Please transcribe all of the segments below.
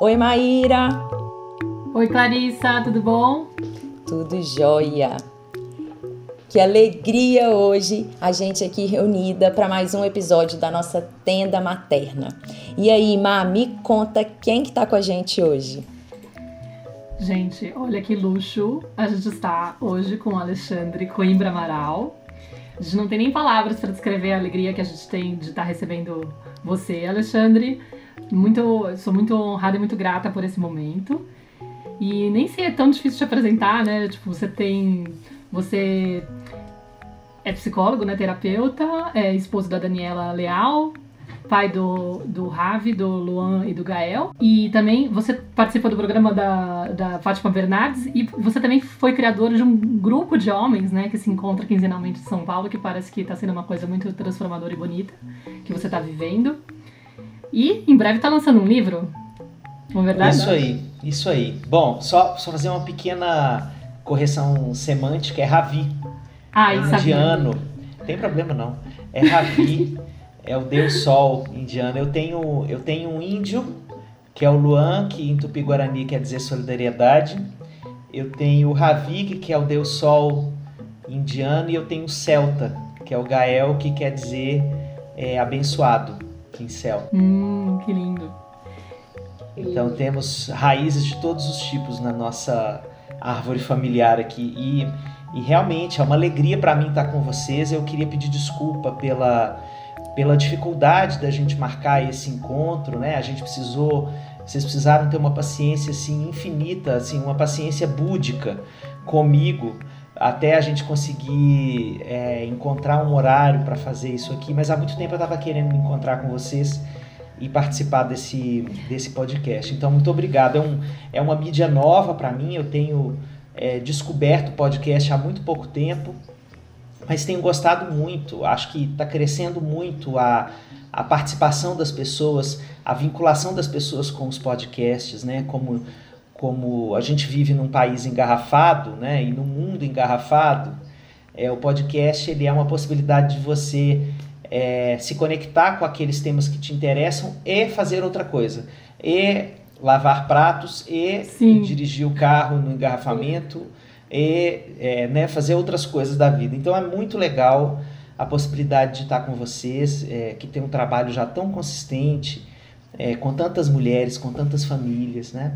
Oi, Maíra. Oi, Clarissa, tudo bom? Tudo jóia. Que alegria hoje a gente aqui reunida para mais um episódio da nossa tenda materna. E aí, Má, me conta quem que tá com a gente hoje. Gente, olha que luxo. A gente está hoje com o Alexandre Coimbra Amaral. A gente não tem nem palavras para descrever a alegria que a gente tem de estar tá recebendo você, Alexandre. Muito, sou muito honrada e muito grata por esse momento. E nem sei é tão difícil te apresentar, né? Tipo, você tem. Você é psicólogo, né? Terapeuta, é esposo da Daniela Leal, pai do, do Ravi, do Luan e do Gael. E também você participou do programa da, da Fátima Bernardes e você também foi criador de um grupo de homens, né? Que se encontra quinzenalmente em São Paulo, que parece que está sendo uma coisa muito transformadora e bonita que você está vivendo. E em breve está lançando um livro. Não é verdade? Isso aí, isso aí. Bom, só, só fazer uma pequena correção semântica, é Ravi. Ah, é indiano. Tem problema não. É Ravi, é o deus sol indiano. Eu tenho, eu tenho um índio, que é o Luan, que em Tupi-Guarani quer dizer solidariedade. Eu tenho o Ravi, que é o deus sol indiano. E eu tenho o Celta, que é o Gael, que quer dizer é, abençoado pincel. Hum, que lindo. Então temos raízes de todos os tipos na nossa árvore familiar aqui e, e realmente é uma alegria para mim estar com vocês. Eu queria pedir desculpa pela pela dificuldade da gente marcar esse encontro, né? A gente precisou, vocês precisaram ter uma paciência assim infinita, assim uma paciência búdica comigo até a gente conseguir é, encontrar um horário para fazer isso aqui, mas há muito tempo eu estava querendo me encontrar com vocês e participar desse, desse podcast. Então, muito obrigado. É, um, é uma mídia nova para mim, eu tenho é, descoberto o podcast há muito pouco tempo, mas tenho gostado muito. Acho que está crescendo muito a, a participação das pessoas, a vinculação das pessoas com os podcasts, né? Como como a gente vive num país engarrafado, né, e num mundo engarrafado, é, o podcast ele é uma possibilidade de você é, se conectar com aqueles temas que te interessam e fazer outra coisa, e lavar pratos e Sim. dirigir o carro no engarrafamento e é, né, fazer outras coisas da vida. Então é muito legal a possibilidade de estar com vocês, é, que tem um trabalho já tão consistente é, com tantas mulheres, com tantas famílias, né?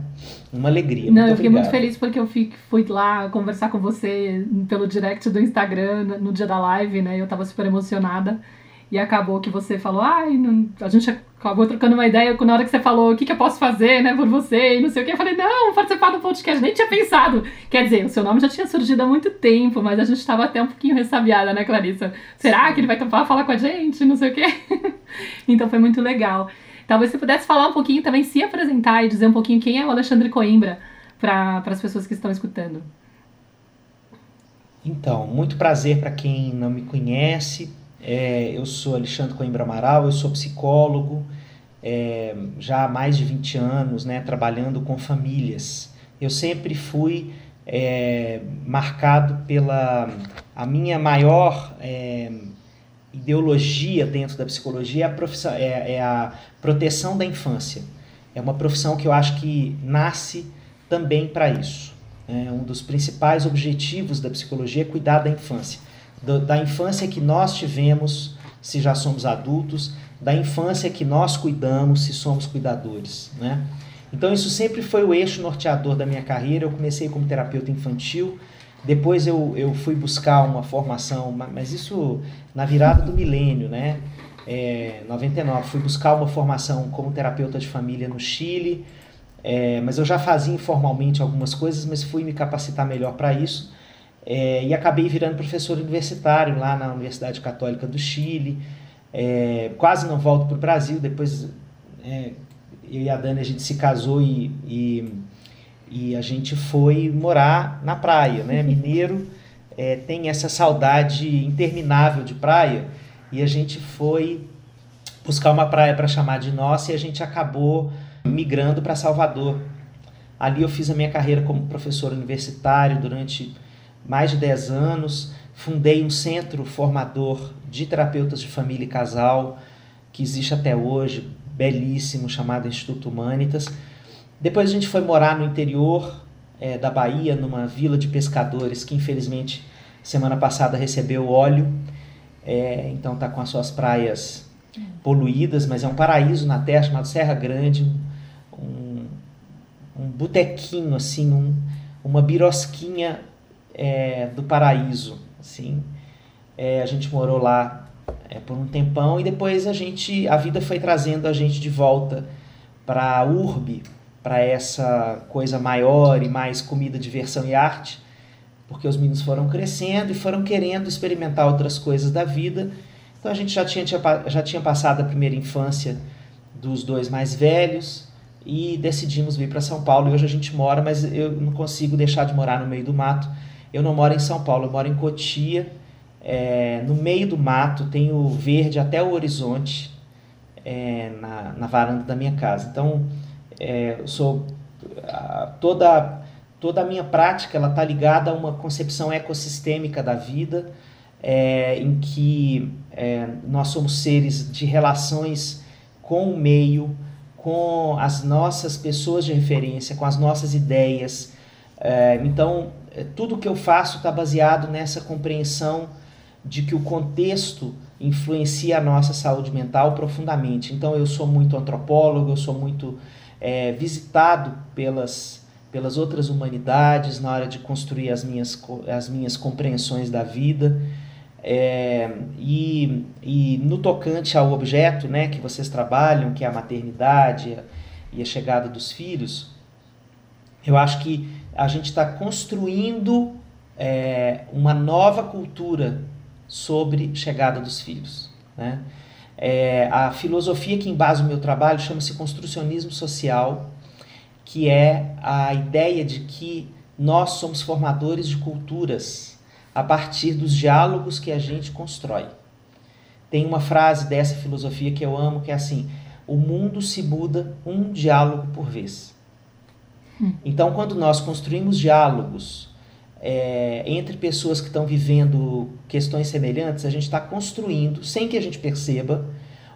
Uma alegria. Não, eu fiquei obrigado. muito feliz porque eu fui lá conversar com você pelo direct do Instagram no dia da live, né? Eu tava super emocionada. E acabou que você falou, ai, não... a gente acabou trocando uma ideia na hora que você falou o que, que eu posso fazer, né, por você e não sei o que. Eu falei, não, participar do podcast, nem tinha pensado. Quer dizer, o seu nome já tinha surgido há muito tempo, mas a gente estava até um pouquinho ressabiada, né, Clarissa? Será que ele vai topar falar com a gente? Não sei o quê. então foi muito legal. Talvez você pudesse falar um pouquinho também, se apresentar e dizer um pouquinho quem é o Alexandre Coimbra para as pessoas que estão escutando. Então, muito prazer para quem não me conhece. É, eu sou Alexandre Coimbra Amaral, eu sou psicólogo, é, já há mais de 20 anos, né, trabalhando com famílias. Eu sempre fui é, marcado pela a minha maior é, ideologia dentro da psicologia é a, profissão, é, é a proteção da infância. É uma profissão que eu acho que nasce também para isso. É um dos principais objetivos da psicologia é cuidar da infância. Do, da infância que nós tivemos, se já somos adultos, da infância que nós cuidamos, se somos cuidadores. Né? Então, isso sempre foi o eixo norteador da minha carreira. Eu comecei como terapeuta infantil, depois eu, eu fui buscar uma formação, mas isso na virada do milênio, né? É, 99, fui buscar uma formação como terapeuta de família no Chile, é, mas eu já fazia informalmente algumas coisas, mas fui me capacitar melhor para isso. É, e acabei virando professor universitário lá na Universidade Católica do Chile. É, quase não volto para o Brasil, depois é, eu e a Dani a gente se casou e, e e a gente foi morar na praia, né? Mineiro é, tem essa saudade interminável de praia e a gente foi buscar uma praia para chamar de nossa e a gente acabou migrando para Salvador. Ali eu fiz a minha carreira como professor universitário durante mais de 10 anos. Fundei um centro formador de terapeutas de família e casal, que existe até hoje, belíssimo, chamado Instituto Humanitas. Depois a gente foi morar no interior é, da Bahia, numa vila de pescadores que infelizmente semana passada recebeu óleo, é, então está com as suas praias poluídas, mas é um paraíso na terra chamado Serra Grande, um, um botequinho assim, um, uma birosquinha é, do paraíso, assim. É, a gente morou lá é, por um tempão e depois a gente, a vida foi trazendo a gente de volta para a urbe, para essa coisa maior e mais comida, diversão e arte, porque os meninos foram crescendo e foram querendo experimentar outras coisas da vida. Então a gente já tinha, já tinha passado a primeira infância dos dois mais velhos e decidimos vir para São Paulo. E hoje a gente mora, mas eu não consigo deixar de morar no meio do mato. Eu não moro em São Paulo, eu moro em Cotia, é, no meio do mato, tenho verde até o horizonte é, na, na varanda da minha casa. Então é, eu sou a, toda toda a minha prática ela está ligada a uma concepção ecossistêmica da vida é, em que é, nós somos seres de relações com o meio com as nossas pessoas de referência com as nossas ideias é, então tudo que eu faço está baseado nessa compreensão de que o contexto influencia a nossa saúde mental profundamente então eu sou muito antropólogo eu sou muito é, visitado pelas, pelas outras humanidades na hora de construir as minhas, as minhas compreensões da vida. É, e, e no tocante ao objeto né, que vocês trabalham, que é a maternidade e a chegada dos filhos, eu acho que a gente está construindo é, uma nova cultura sobre chegada dos filhos. Né? É, a filosofia que embasa o meu trabalho chama-se construcionismo social, que é a ideia de que nós somos formadores de culturas a partir dos diálogos que a gente constrói. Tem uma frase dessa filosofia que eu amo, que é assim: o mundo se muda um diálogo por vez. Hum. Então, quando nós construímos diálogos é, entre pessoas que estão vivendo questões semelhantes, a gente está construindo, sem que a gente perceba,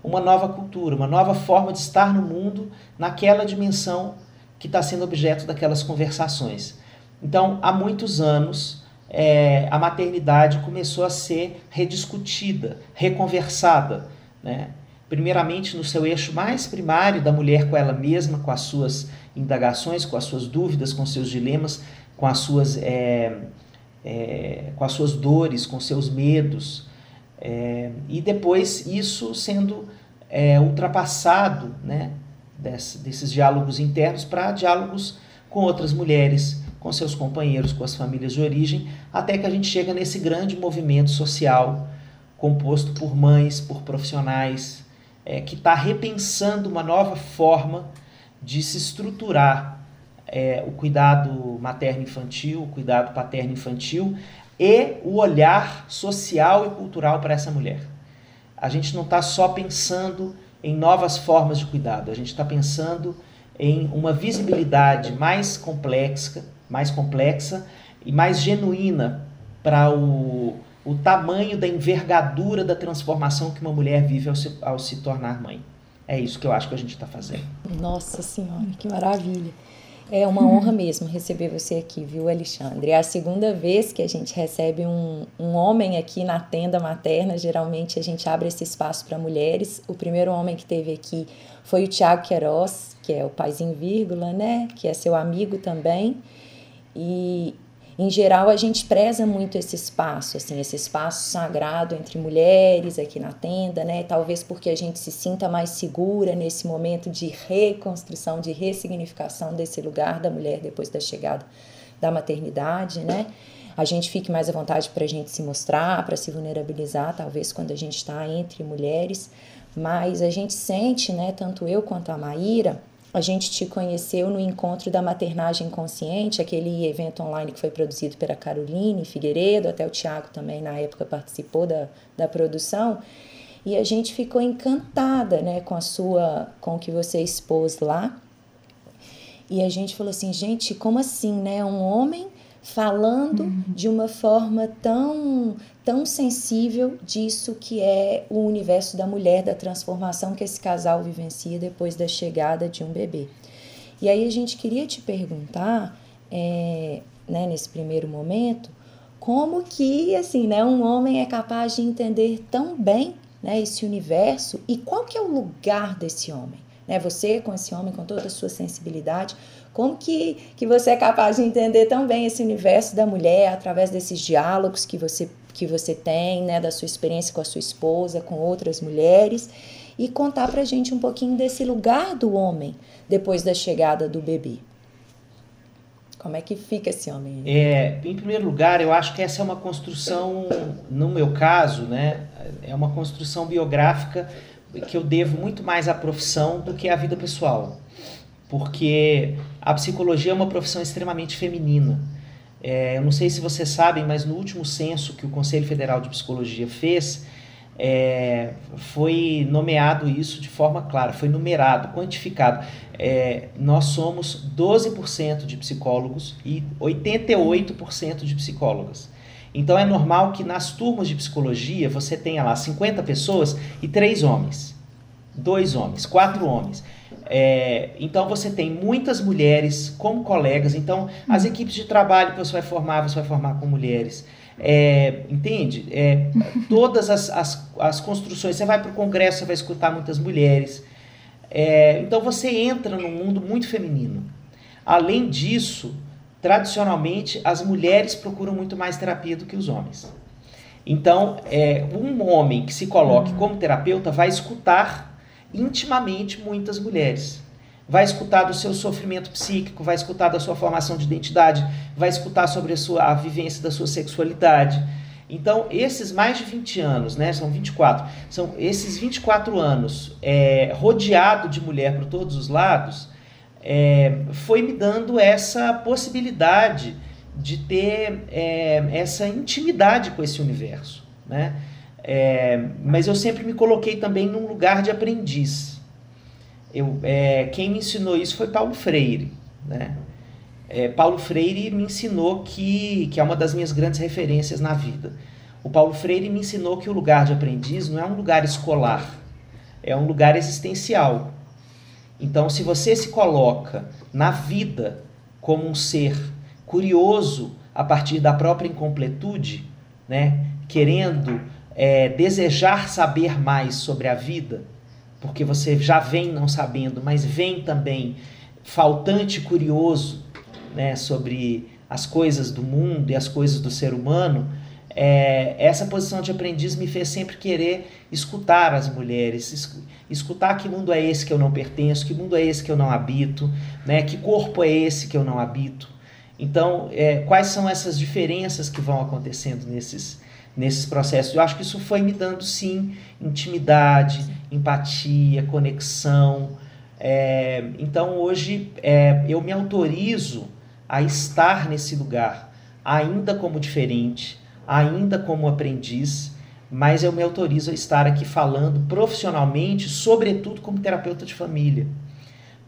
uma nova cultura, uma nova forma de estar no mundo naquela dimensão que está sendo objeto daquelas conversações. Então, há muitos anos, é, a maternidade começou a ser rediscutida, reconversada. Né? Primeiramente, no seu eixo mais primário da mulher com ela mesma, com as suas indagações, com as suas dúvidas, com seus dilemas, com as suas, é, é, com as suas dores, com seus medos, é, e depois isso sendo ultrapassado né, desse, desses diálogos internos para diálogos com outras mulheres, com seus companheiros, com as famílias de origem, até que a gente chega nesse grande movimento social composto por mães, por profissionais, que está repensando uma nova forma de se estruturar é, o cuidado materno-infantil, o cuidado paterno-infantil e o olhar social e cultural para essa mulher. A gente não está só pensando em novas formas de cuidado, a gente está pensando em uma visibilidade mais complexa, mais complexa e mais genuína para o, o tamanho da envergadura da transformação que uma mulher vive ao se, ao se tornar mãe. É isso que eu acho que a gente está fazendo. Nossa Senhora, que maravilha! É uma honra mesmo receber você aqui, viu, Alexandre? É a segunda vez que a gente recebe um, um homem aqui na tenda materna. Geralmente a gente abre esse espaço para mulheres. O primeiro homem que teve aqui foi o Tiago Queiroz, que é o paizinho vírgula, né? Que é seu amigo também. E em geral a gente preza muito esse espaço, assim, esse espaço sagrado entre mulheres aqui na tenda, né? Talvez porque a gente se sinta mais segura nesse momento de reconstrução, de ressignificação desse lugar da mulher depois da chegada da maternidade, né? A gente fique mais à vontade para a gente se mostrar, para se vulnerabilizar, talvez quando a gente está entre mulheres, mas a gente sente, né, tanto eu quanto a Maíra, a gente te conheceu no encontro da maternagem consciente, aquele evento online que foi produzido pela Caroline Figueiredo, até o Tiago também na época participou da, da produção. E a gente ficou encantada, né, com a sua, com o que você expôs lá. E a gente falou assim, gente, como assim, né? Um homem falando uhum. de uma forma tão tão sensível disso que é o universo da mulher, da transformação que esse casal vivencia depois da chegada de um bebê. E aí a gente queria te perguntar, é, né, nesse primeiro momento, como que assim, né, um homem é capaz de entender tão bem né, esse universo e qual que é o lugar desse homem? Né, você com esse homem, com toda a sua sensibilidade, como que, que você é capaz de entender tão bem esse universo da mulher através desses diálogos que você, que você tem, né, da sua experiência com a sua esposa, com outras mulheres, e contar pra gente um pouquinho desse lugar do homem depois da chegada do bebê. Como é que fica esse homem? É, em primeiro lugar, eu acho que essa é uma construção, no meu caso, né, é uma construção biográfica que eu devo muito mais à profissão do que à vida pessoal. Porque a psicologia é uma profissão extremamente feminina. É, eu não sei se vocês sabem, mas no último censo que o Conselho Federal de Psicologia fez, é, foi nomeado isso de forma clara, foi numerado, quantificado. É, nós somos 12% de psicólogos e 88% de psicólogas. Então é normal que nas turmas de psicologia você tenha lá 50 pessoas e três homens, dois homens, quatro homens. É, então você tem muitas mulheres como colegas. Então as equipes de trabalho que você vai formar, você vai formar com mulheres. É, entende? É, todas as, as, as construções, você vai para o congresso, você vai escutar muitas mulheres. É, então você entra num mundo muito feminino. Além disso, tradicionalmente, as mulheres procuram muito mais terapia do que os homens. Então, é, um homem que se coloque como terapeuta vai escutar intimamente muitas mulheres vai escutar do seu sofrimento psíquico, vai escutar da sua formação de identidade, vai escutar sobre a sua a vivência da sua sexualidade. Então, esses mais de 20 anos, né, são 24, são esses 24 anos é, rodeado de mulher por todos os lados, é, foi me dando essa possibilidade de ter é, essa intimidade com esse universo. Né? É, mas eu sempre me coloquei também num lugar de aprendiz. Eu, é, quem me ensinou isso foi Paulo Freire, né? É, Paulo Freire me ensinou que, que é uma das minhas grandes referências na vida. O Paulo Freire me ensinou que o lugar de aprendiz não é um lugar escolar, é um lugar existencial. Então, se você se coloca na vida como um ser curioso a partir da própria incompletude, né, querendo é, desejar saber mais sobre a vida, porque você já vem não sabendo, mas vem também faltante curioso né, sobre as coisas do mundo e as coisas do ser humano, é, essa posição de aprendiz me fez sempre querer escutar as mulheres, escutar que mundo é esse que eu não pertenço, que mundo é esse que eu não habito, né, que corpo é esse que eu não habito. Então, é, quais são essas diferenças que vão acontecendo nesses, nesses processos. Eu acho que isso foi me dando, sim, intimidade, empatia, conexão. É, então, hoje, é, eu me autorizo a estar nesse lugar, ainda como diferente, ainda como aprendiz, mas eu me autorizo a estar aqui falando profissionalmente, sobretudo como terapeuta de família.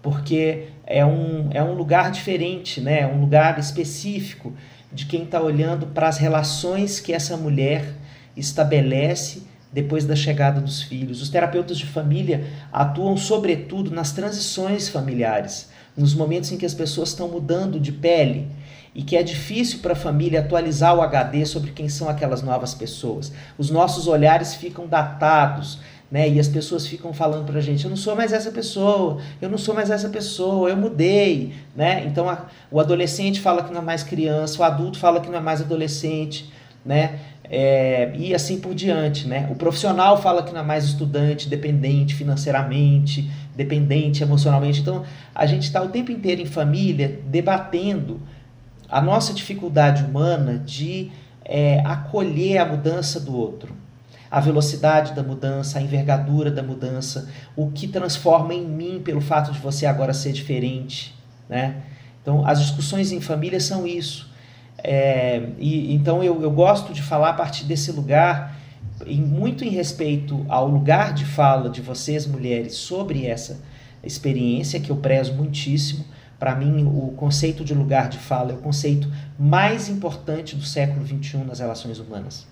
Porque é um, é um lugar diferente, né? é um lugar específico de quem está olhando para as relações que essa mulher estabelece depois da chegada dos filhos. Os terapeutas de família atuam sobretudo nas transições familiares, nos momentos em que as pessoas estão mudando de pele e que é difícil para a família atualizar o HD sobre quem são aquelas novas pessoas. Os nossos olhares ficam datados, né? E as pessoas ficam falando pra gente, eu não sou mais essa pessoa, eu não sou mais essa pessoa, eu mudei, né? Então a, o adolescente fala que não é mais criança, o adulto fala que não é mais adolescente, né? É, e assim por diante, né? O profissional fala que não é mais estudante, dependente financeiramente, dependente emocionalmente. Então a gente está o tempo inteiro em família debatendo a nossa dificuldade humana de é, acolher a mudança do outro a velocidade da mudança, a envergadura da mudança, o que transforma em mim pelo fato de você agora ser diferente, né? Então, as discussões em família são isso. É, e então eu, eu gosto de falar a partir desse lugar, muito em respeito ao lugar de fala de vocês, mulheres, sobre essa experiência que eu prezo muitíssimo, Para mim, o conceito de lugar de fala é o conceito mais importante do século XXI nas relações humanas.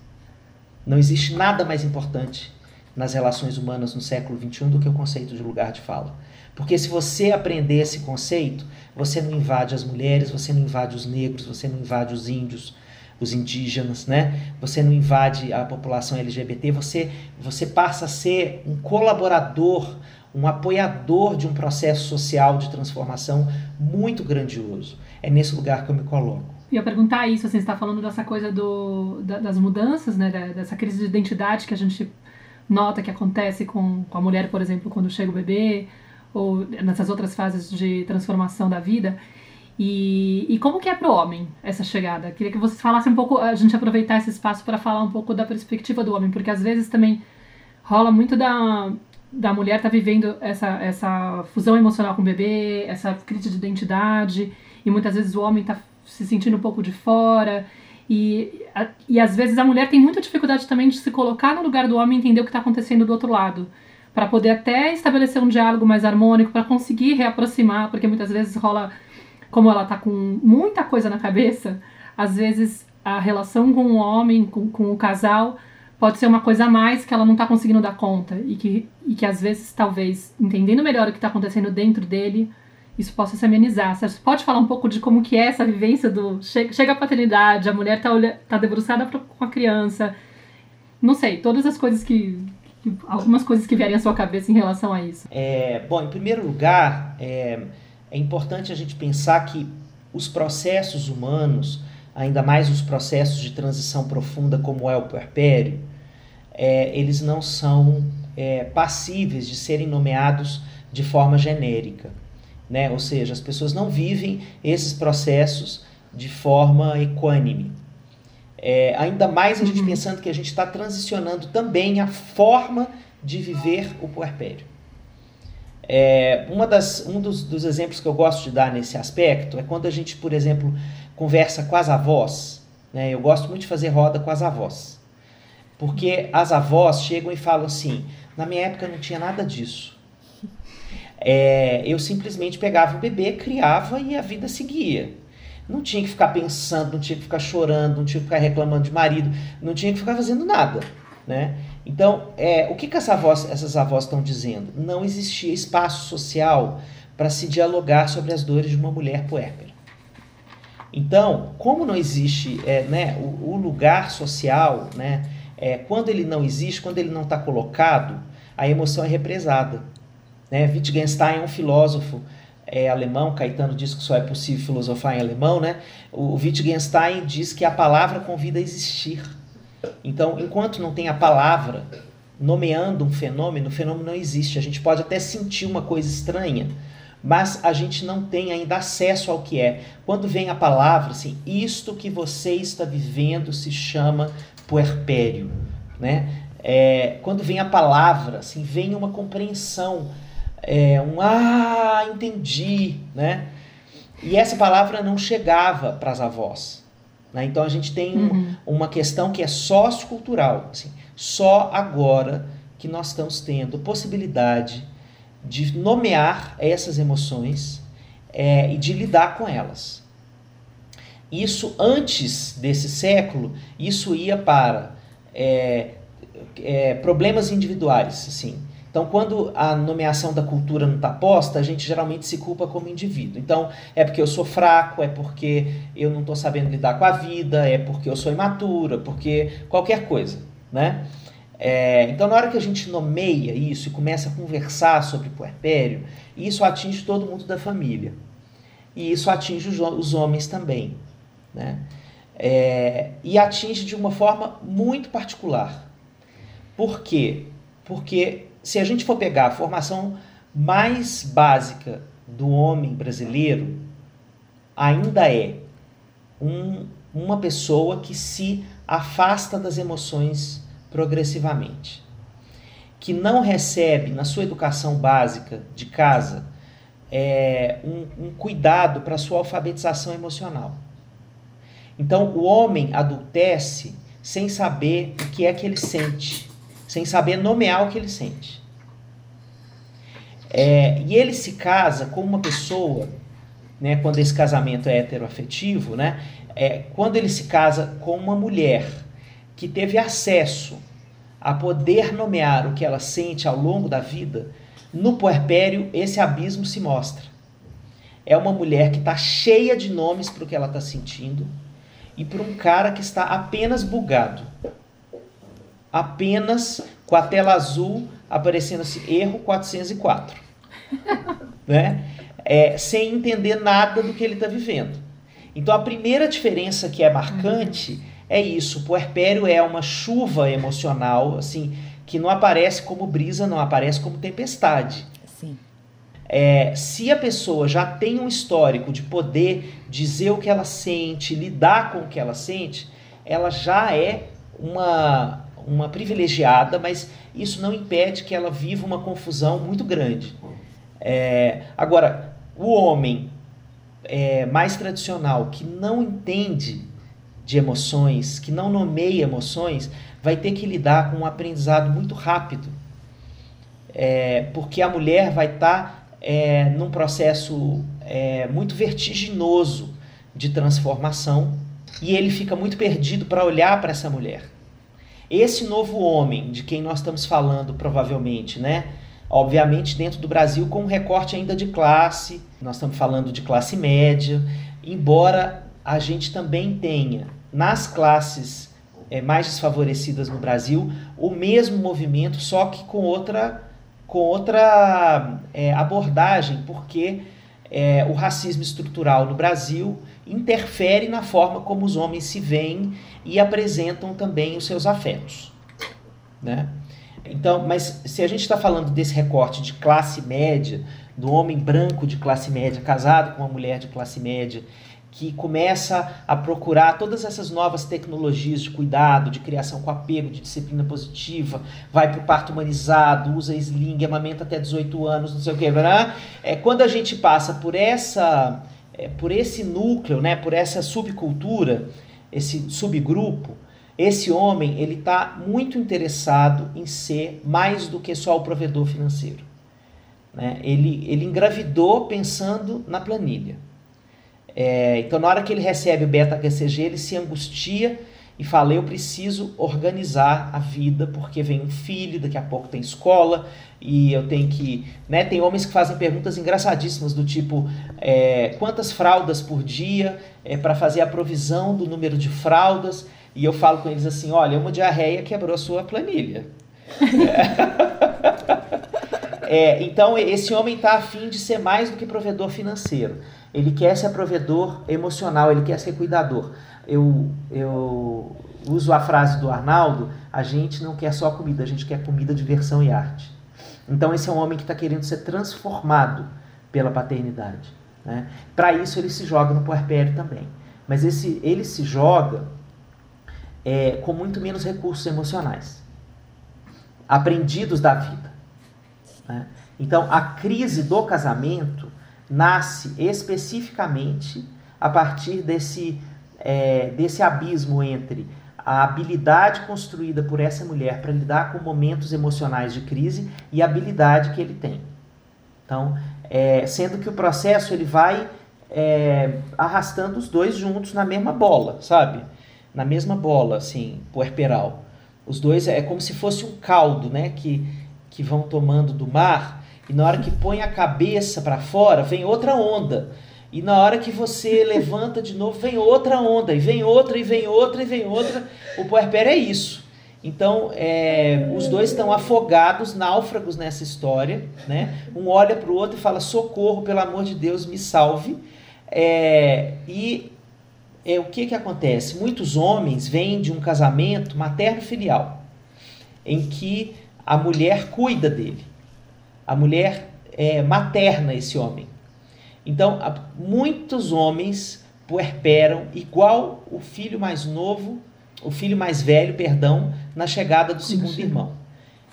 Não existe nada mais importante nas relações humanas no século XXI do que o conceito de lugar de fala. Porque se você aprender esse conceito, você não invade as mulheres, você não invade os negros, você não invade os índios, os indígenas, né? Você não invade a população LGBT, você, você passa a ser um colaborador, um apoiador de um processo social de transformação muito grandioso. É nesse lugar que eu me coloco. Ia perguntar isso, assim, você está falando dessa coisa do, das mudanças, né? Dessa crise de identidade que a gente nota que acontece com, com a mulher, por exemplo, quando chega o bebê, ou nessas outras fases de transformação da vida. E, e como que é para o homem essa chegada? Queria que você falasse um pouco, a gente aproveitar esse espaço para falar um pouco da perspectiva do homem, porque às vezes também rola muito da, da mulher tá vivendo essa, essa fusão emocional com o bebê, essa crise de identidade, e muitas vezes o homem está se sentindo um pouco de fora. E, e às vezes a mulher tem muita dificuldade também de se colocar no lugar do homem e entender o que está acontecendo do outro lado para poder até estabelecer um diálogo mais harmônico, para conseguir reaproximar, porque muitas vezes rola, como ela tá com muita coisa na cabeça, às vezes a relação com o homem, com, com o casal, pode ser uma coisa a mais que ela não está conseguindo dar conta e que, e que às vezes, talvez, entendendo melhor o que está acontecendo dentro dele, isso possa se amenizar. Você pode falar um pouco de como que é essa vivência do... Chega, a paternidade, a mulher está tá debruçada com a criança, não sei, todas as coisas que, algumas coisas que vierem à sua cabeça em relação a isso. É, bom, em primeiro lugar, é, é importante a gente pensar que os processos humanos, ainda mais os processos de transição profunda como é o puerpério, é, eles não são é, passíveis de serem nomeados de forma genérica. Né? Ou seja, as pessoas não vivem esses processos de forma equânime. É, ainda mais a gente uhum. pensando que a gente está transicionando também a forma de viver o puerpério. É, uma das, um dos, dos, exemplos que eu gosto de dar nesse aspecto é quando a gente, por exemplo, conversa com as avós. Né? Eu gosto muito de fazer roda com as avós. Porque as avós chegam e falam assim: na minha época não tinha nada disso. É, eu simplesmente pegava o bebê, criava e a vida seguia. Não tinha que ficar pensando, não tinha que ficar chorando, não tinha que ficar reclamando de marido, não tinha que ficar fazendo nada, né? Então, é, o que, que essa essas avós estão dizendo? Não existia espaço social para se dialogar sobre as dores de uma mulher puérpera. Então, como não existe é, né, o, o, lugar social, né, é, quando ele não existe, quando ele não está colocado, a emoção é represada. Né? Wittgenstein é um filósofo é, alemão, Caetano diz que só é possível filosofar em alemão, né? O Wittgenstein diz que a palavra convida a existir. Então, enquanto não tem a palavra nomeando um fenômeno, o fenômeno não existe. A gente pode até sentir uma coisa estranha, mas a gente não tem ainda acesso ao que é. Quando vem a palavra, assim, isto que você está vivendo se chama puerpério, né? É, quando vem a palavra, assim, vem uma compreensão é, um ah, entendi, né? E essa palavra não chegava para as avós. Né? Então a gente tem uhum. uma questão que é sociocultural. Assim, só agora que nós estamos tendo possibilidade de nomear essas emoções é, e de lidar com elas. Isso antes desse século, isso ia para é, é, problemas individuais, assim, então, quando a nomeação da cultura não está posta, a gente geralmente se culpa como indivíduo. Então, é porque eu sou fraco, é porque eu não estou sabendo lidar com a vida, é porque eu sou imatura, porque qualquer coisa, né? É, então, na hora que a gente nomeia isso e começa a conversar sobre puerpério, isso atinge todo mundo da família. E isso atinge os, os homens também, né? É, e atinge de uma forma muito particular. Por quê? Porque se a gente for pegar a formação mais básica do homem brasileiro, ainda é um, uma pessoa que se afasta das emoções progressivamente, que não recebe na sua educação básica de casa é, um, um cuidado para sua alfabetização emocional. Então o homem adultece sem saber o que é que ele sente sem saber nomear o que ele sente. É, e ele se casa com uma pessoa né, quando esse casamento é heteroafetivo, né, é quando ele se casa com uma mulher que teve acesso a poder nomear o que ela sente ao longo da vida, no puerpério esse abismo se mostra. É uma mulher que está cheia de nomes para o que ela está sentindo e para um cara que está apenas bugado. Apenas com a tela azul aparecendo assim, erro 404. né? É, sem entender nada do que ele está vivendo. Então a primeira diferença que é marcante é isso. O puerpério é uma chuva emocional, assim, que não aparece como brisa, não aparece como tempestade. Sim. É, se a pessoa já tem um histórico de poder dizer o que ela sente, lidar com o que ela sente, ela já é uma, uma privilegiada, mas isso não impede que ela viva uma confusão muito grande. É, agora, o homem é, mais tradicional que não entende de emoções, que não nomeia emoções, vai ter que lidar com um aprendizado muito rápido. É, porque a mulher vai estar tá, é, num processo é, muito vertiginoso de transformação e ele fica muito perdido para olhar para essa mulher. Esse novo homem de quem nós estamos falando, provavelmente, né? Obviamente, dentro do Brasil, com um recorte ainda de classe, nós estamos falando de classe média, embora a gente também tenha nas classes é, mais desfavorecidas no Brasil o mesmo movimento, só que com outra, com outra é, abordagem, porque é, o racismo estrutural no Brasil interfere na forma como os homens se veem e apresentam também os seus afetos. Né? Então, mas se a gente está falando desse recorte de classe média, do homem branco de classe média casado com uma mulher de classe média que começa a procurar todas essas novas tecnologias de cuidado, de criação com apego, de disciplina positiva, vai para o parto humanizado, usa sling, amamenta até 18 anos, não sei o que, é quando a gente passa por essa, é, por esse núcleo, né, por essa subcultura, esse subgrupo, esse homem ele está muito interessado em ser mais do que só o provedor financeiro. Né? Ele, ele engravidou pensando na planilha. É, então, na hora que ele recebe o beta-HCG, ele se angustia e fala: Eu preciso organizar a vida, porque vem um filho, daqui a pouco tem escola, e eu tenho que. Né, tem homens que fazem perguntas engraçadíssimas, do tipo: é, quantas fraldas por dia é, para fazer a provisão do número de fraldas? E eu falo com eles assim: Olha, uma diarreia quebrou a sua planilha. É, então, esse homem está afim de ser mais do que provedor financeiro. Ele quer ser provedor emocional, ele quer ser cuidador. Eu, eu uso a frase do Arnaldo: a gente não quer só comida, a gente quer comida, diversão e arte. Então, esse é um homem que está querendo ser transformado pela paternidade. Né? Para isso, ele se joga no puerpério também. Mas esse, ele se joga é, com muito menos recursos emocionais, aprendidos da vida. Né? Então, a crise do casamento nasce especificamente a partir desse, é, desse abismo entre a habilidade construída por essa mulher para lidar com momentos emocionais de crise e a habilidade que ele tem. Então, é, sendo que o processo ele vai é, arrastando os dois juntos na mesma bola, sabe? Na mesma bola, assim, puerperal. Os dois é como se fosse um caldo, né? Que, que vão tomando do mar e na hora que põe a cabeça para fora, vem outra onda. E na hora que você levanta de novo, vem outra onda, e vem outra, e vem outra, e vem outra. O puerpério é isso. Então, é, os dois estão afogados, náufragos nessa história. Né? Um olha para o outro e fala: socorro, pelo amor de Deus, me salve. É, e é, o que, que acontece? Muitos homens vêm de um casamento materno-filial, em que a mulher cuida dele. A mulher é, materna esse homem. Então, muitos homens puerperam igual o filho mais novo, o filho mais velho, perdão, na chegada do segundo Sim. irmão.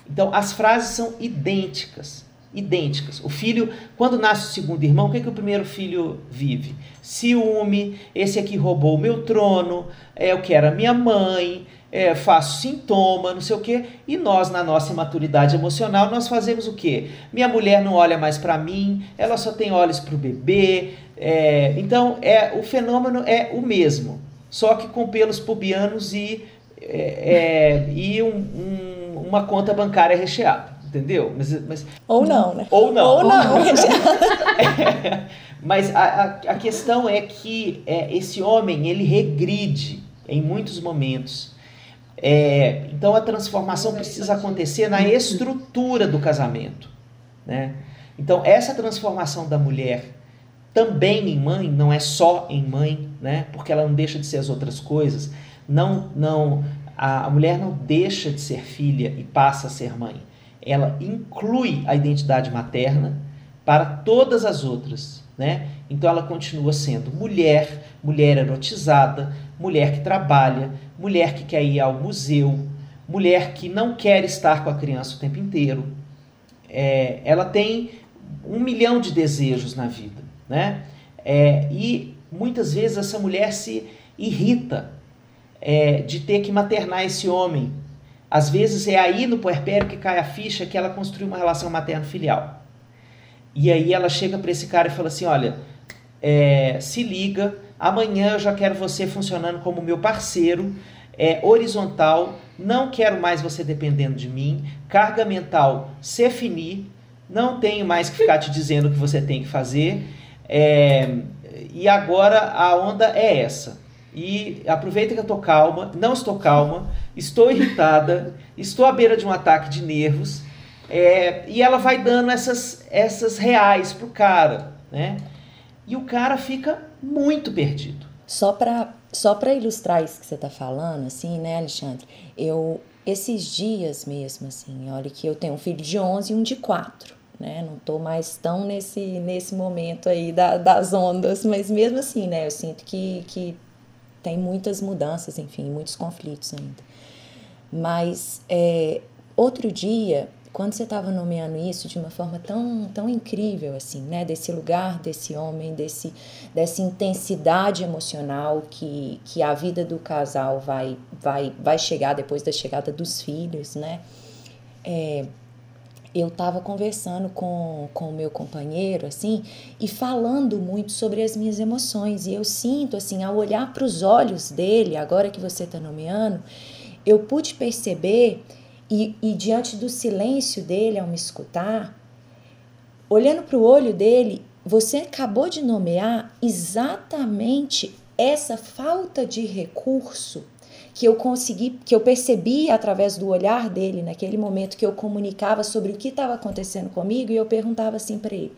Então, as frases são idênticas. Idênticas. O filho, quando nasce o segundo irmão, o que, é que o primeiro filho vive? Ciúme, esse aqui roubou o meu trono, é o que era minha mãe, é, faço sintoma, não sei o quê, e nós, na nossa imaturidade emocional, nós fazemos o quê? Minha mulher não olha mais para mim, ela só tem olhos para o bebê. É, então, é, o fenômeno é o mesmo, só que com pelos pubianos e, é, é e um, um, uma conta bancária recheada. Entendeu? Mas, mas, ou não, né? Ou não. Ou não. É, mas a, a, a, questão é que é, esse homem, ele regride em muitos momentos é, então a transformação precisa acontecer na estrutura do casamento. Né? Então essa transformação da mulher também em mãe, não é só em mãe, né? porque ela não deixa de ser as outras coisas. Não, não, a, a mulher não deixa de ser filha e passa a ser mãe. Ela inclui a identidade materna para todas as outras. Né? Então ela continua sendo mulher, mulher erotizada, mulher que trabalha, mulher que quer ir ao museu, mulher que não quer estar com a criança o tempo inteiro. É, ela tem um milhão de desejos na vida, né? É, e muitas vezes essa mulher se irrita é, de ter que maternar esse homem. Às vezes é aí no puerpério que cai a ficha que ela construiu uma relação materno-filial. E aí ela chega para esse cara e fala assim: olha, é, se liga, Amanhã eu já quero você funcionando como meu parceiro, é, horizontal, não quero mais você dependendo de mim, carga mental se finir, não tenho mais que ficar te dizendo o que você tem que fazer. É, e agora a onda é essa. E aproveita que eu tô calma, não estou calma, estou irritada, estou à beira de um ataque de nervos. É, e ela vai dando essas, essas reais pro cara, né? E o cara fica muito perdido. Só para só para ilustrar isso que você está falando, assim, né, Alexandre? Eu esses dias mesmo, assim, olha que eu tenho um filho de 11 e um de 4, né? Não tô mais tão nesse nesse momento aí da, das ondas, mas mesmo assim, né, eu sinto que que tem muitas mudanças, enfim, muitos conflitos ainda. Mas é, outro dia quando você estava nomeando isso de uma forma tão, tão incrível, assim, né? Desse lugar, desse homem, desse, dessa intensidade emocional que, que a vida do casal vai, vai, vai chegar depois da chegada dos filhos, né? É, eu estava conversando com o meu companheiro, assim, e falando muito sobre as minhas emoções. E eu sinto, assim, ao olhar para os olhos dele, agora que você está nomeando, eu pude perceber e, e diante do silêncio dele ao me escutar, olhando para o olho dele, você acabou de nomear exatamente essa falta de recurso que eu consegui, que eu percebi através do olhar dele naquele momento que eu comunicava sobre o que estava acontecendo comigo e eu perguntava assim para ele: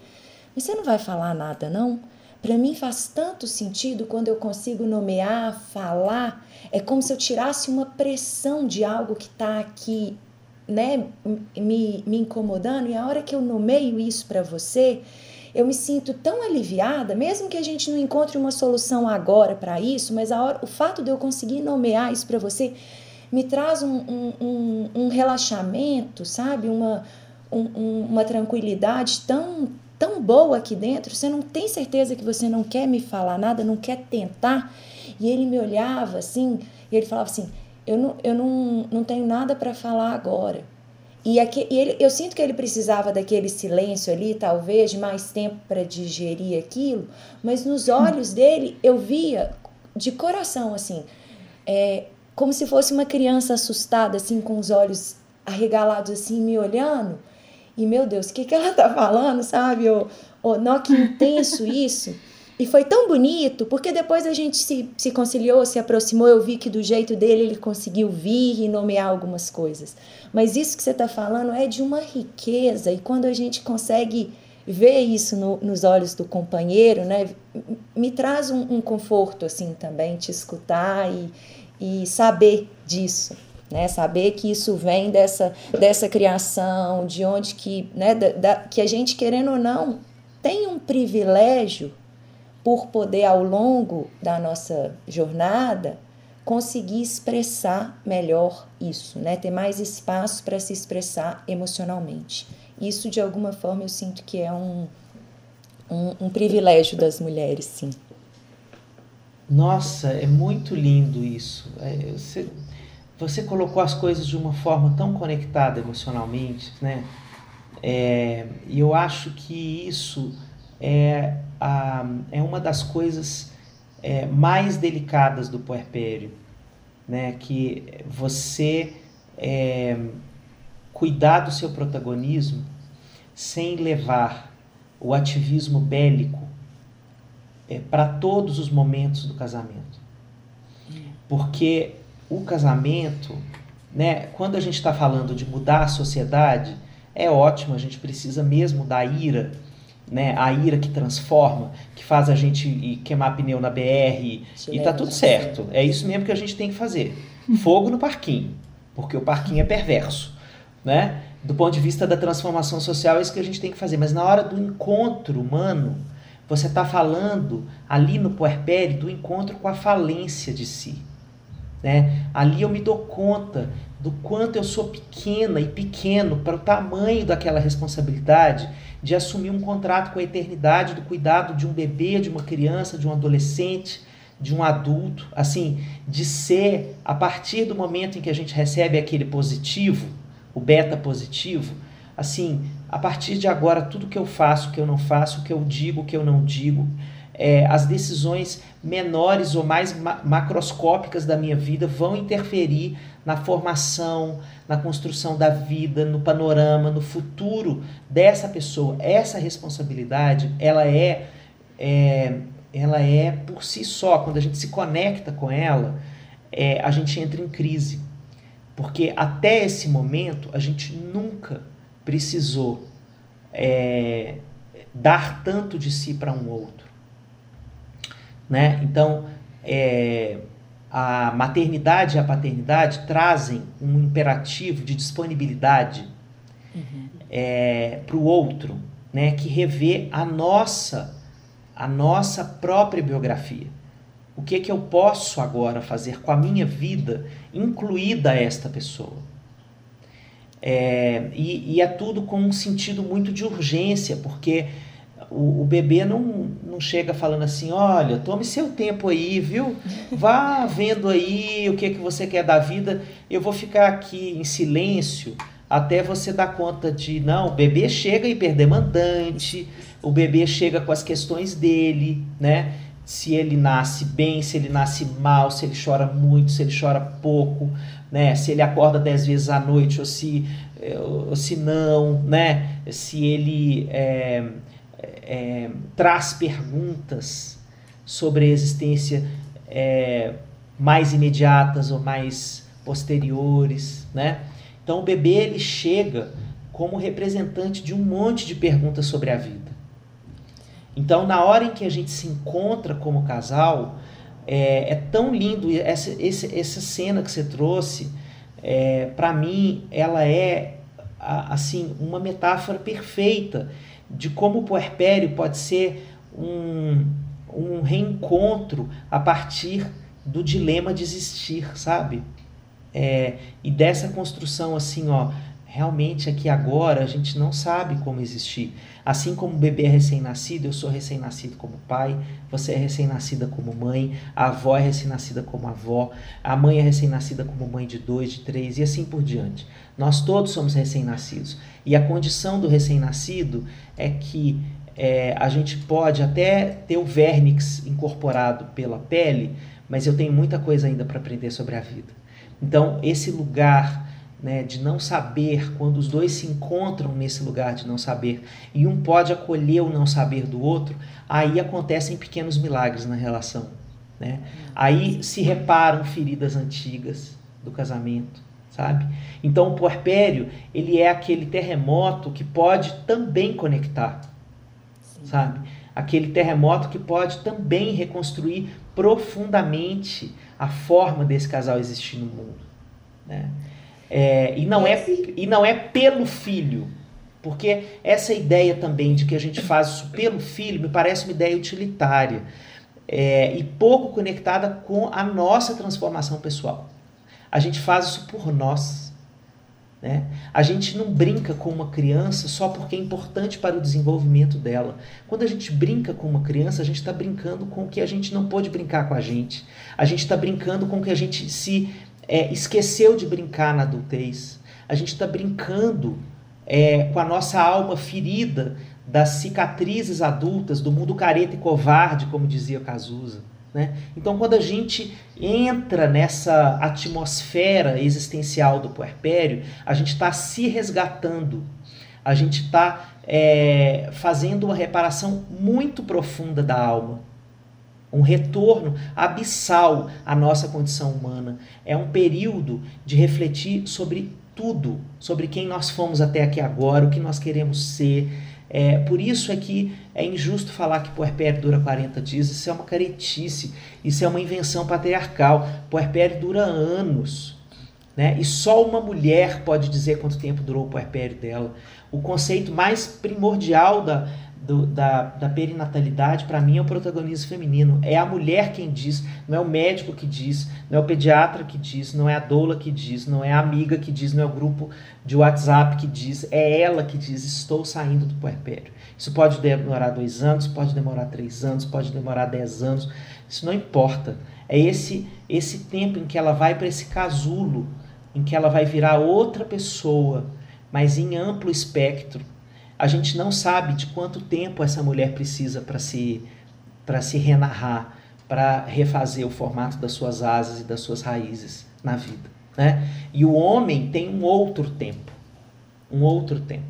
"Mas você não vai falar nada não?" Para mim faz tanto sentido quando eu consigo nomear, falar, é como se eu tirasse uma pressão de algo que está aqui, né, me, me incomodando, e a hora que eu nomeio isso para você, eu me sinto tão aliviada, mesmo que a gente não encontre uma solução agora para isso, mas a hora, o fato de eu conseguir nomear isso para você me traz um, um, um, um relaxamento, sabe? Uma, um, uma tranquilidade tão, tão boa aqui dentro, você não tem certeza que você não quer me falar nada, não quer tentar. E ele me olhava assim, e ele falava assim: Eu não, eu não, não tenho nada para falar agora. E, aqui, e ele, eu sinto que ele precisava daquele silêncio ali, talvez, de mais tempo para digerir aquilo, mas nos olhos dele eu via de coração, assim, é, como se fosse uma criança assustada, assim, com os olhos arregalados, assim, me olhando. E, meu Deus, o que, que ela tá falando, sabe? Ou, ou não, que intenso isso. E foi tão bonito, porque depois a gente se, se conciliou, se aproximou, eu vi que do jeito dele ele conseguiu vir e nomear algumas coisas. Mas isso que você está falando é de uma riqueza, e quando a gente consegue ver isso no, nos olhos do companheiro, né, me traz um, um conforto assim também, te escutar e, e saber disso né? Saber que isso vem dessa, dessa criação, de onde que, né? Da, da, que a gente, querendo ou não, tem um privilégio por poder, ao longo da nossa jornada, conseguir expressar melhor isso, né? Ter mais espaço para se expressar emocionalmente. Isso, de alguma forma, eu sinto que é um, um, um privilégio das mulheres, sim. Nossa, é muito lindo isso. É, você você colocou as coisas de uma forma tão conectada emocionalmente, né? É, e eu acho que isso é, a, é uma das coisas é, mais delicadas do puerpério, né? Que você é, cuidar do seu protagonismo sem levar o ativismo bélico é, para todos os momentos do casamento. Porque o casamento, né, quando a gente está falando de mudar a sociedade, é ótimo, a gente precisa mesmo da ira, né, a ira que transforma, que faz a gente queimar pneu na BR, e tá tudo certo. É isso mesmo que a gente tem que fazer. Fogo no parquinho, porque o parquinho é perverso, né? Do ponto de vista da transformação social, é isso que a gente tem que fazer. Mas na hora do encontro humano, você está falando ali no puerpério do encontro com a falência de si. Né? Ali eu me dou conta do quanto eu sou pequena e pequeno para o tamanho daquela responsabilidade de assumir um contrato com a eternidade do cuidado de um bebê, de uma criança, de um adolescente, de um adulto, assim, de ser a partir do momento em que a gente recebe aquele positivo, o beta positivo, assim, a partir de agora tudo que eu faço, que eu não faço, o que eu digo, o que eu não digo, é, as decisões menores ou mais ma macroscópicas da minha vida vão interferir na formação, na construção da vida, no panorama, no futuro dessa pessoa. Essa responsabilidade, ela é, é ela é por si só, quando a gente se conecta com ela, é, a gente entra em crise. Porque até esse momento a gente nunca precisou é, dar tanto de si para um outro. Né? Então, é, a maternidade e a paternidade trazem um imperativo de disponibilidade uhum. é, para o outro, né? que revê a nossa, a nossa própria biografia. O que, que eu posso agora fazer com a minha vida, incluída esta pessoa? É, e, e, é tudo com um sentido muito de urgência, porque o, o, bebê não, não chega falando assim, olha, tome seu tempo aí, viu? Vá vendo aí o que, que você quer da vida. Eu vou ficar aqui em silêncio até você dar conta de, não, o bebê chega hiperdemandante, o bebê chega com as questões dele, né? Se ele nasce bem, se ele nasce mal, se ele chora muito, se ele chora pouco, né? Se ele acorda dez vezes à noite ou se, ou se não, né? Se ele... É, é, traz perguntas sobre a existência é, mais imediatas ou mais posteriores, né? Então o bebê ele chega como representante de um monte de perguntas sobre a vida. Então na hora em que a gente se encontra como casal, é, é tão lindo essa, essa, cena que você trouxe. É, para mim, ela é assim uma metáfora perfeita de como o puerpério pode ser um, um reencontro a partir do dilema de existir, sabe? É, e dessa construção assim, ó, realmente aqui agora a gente não sabe como existir. Assim como o bebê é recém-nascido, eu sou recém-nascido como pai, você é recém-nascida como mãe, a avó é recém-nascida como avó, a mãe é recém-nascida como mãe de dois, de três e assim por diante. Nós todos somos recém-nascidos. E a condição do recém-nascido é que é, a gente pode até ter o vernix incorporado pela pele, mas eu tenho muita coisa ainda para aprender sobre a vida. Então, esse lugar né, de não saber, quando os dois se encontram nesse lugar de não saber e um pode acolher o não saber do outro, aí acontecem pequenos milagres na relação. Né? Aí se reparam feridas antigas do casamento, sabe? Então o puerpério, ele é aquele terremoto que pode também conectar, Sim. sabe? Aquele terremoto que pode também reconstruir profundamente a forma desse casal existir no mundo, né? É, e, não é, e não é pelo filho, porque essa ideia também de que a gente faz isso pelo filho me parece uma ideia utilitária é, e pouco conectada com a nossa transformação pessoal. A gente faz isso por nós. Né? A gente não brinca com uma criança só porque é importante para o desenvolvimento dela. Quando a gente brinca com uma criança, a gente está brincando com o que a gente não pôde brincar com a gente. A gente está brincando com o que a gente se é, esqueceu de brincar na adultez. A gente está brincando é, com a nossa alma ferida das cicatrizes adultas, do mundo careta e covarde, como dizia Cazuza. Né? Então, quando a gente entra nessa atmosfera existencial do puerpério, a gente está se resgatando, a gente está é, fazendo uma reparação muito profunda da alma, um retorno abissal à nossa condição humana. É um período de refletir sobre tudo, sobre quem nós fomos até aqui agora, o que nós queremos ser é, por isso é que é injusto falar que puerpério dura 40 dias, isso é uma caretice, isso é uma invenção patriarcal. Puerpério dura anos. Né? E só uma mulher pode dizer quanto tempo durou o puerpério dela. O conceito mais primordial da, do, da, da perinatalidade, para mim, é o protagonismo feminino. É a mulher quem diz, não é o médico que diz, não é o pediatra que diz, não é a doula que diz, não é a amiga que diz, não é o grupo de WhatsApp que diz, é ela que diz, estou saindo do puerpério. Isso pode demorar dois anos, pode demorar três anos, pode demorar dez anos, isso não importa. É esse, esse tempo em que ela vai para esse casulo, em que ela vai virar outra pessoa, mas em amplo espectro, a gente não sabe de quanto tempo essa mulher precisa para se, para se renarrar, para refazer o formato das suas asas e das suas raízes na vida. Né? E o homem tem um outro tempo, um outro tempo.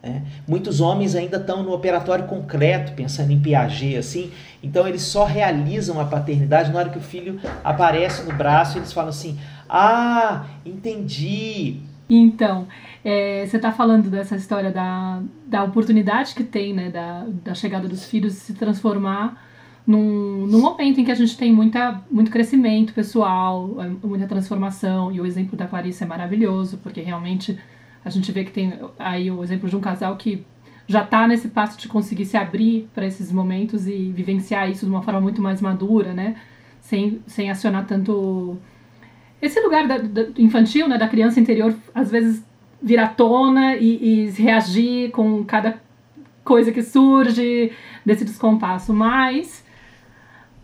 Né? Muitos homens ainda estão no operatório concreto, pensando em Piaget, assim, então eles só realizam a paternidade na hora que o filho aparece no braço, eles falam assim: Ah, entendi. Então, é, você está falando dessa história da, da oportunidade que tem, né, da, da chegada dos filhos se transformar num, num momento em que a gente tem muita, muito crescimento pessoal, é, muita transformação, e o exemplo da Clarice é maravilhoso, porque realmente a gente vê que tem aí o exemplo de um casal que já está nesse passo de conseguir se abrir para esses momentos e vivenciar isso de uma forma muito mais madura, né, sem, sem acionar tanto esse lugar da, da, infantil, né, da criança interior, às vezes vir à tona e, e reagir com cada coisa que surge desse descompasso. Mas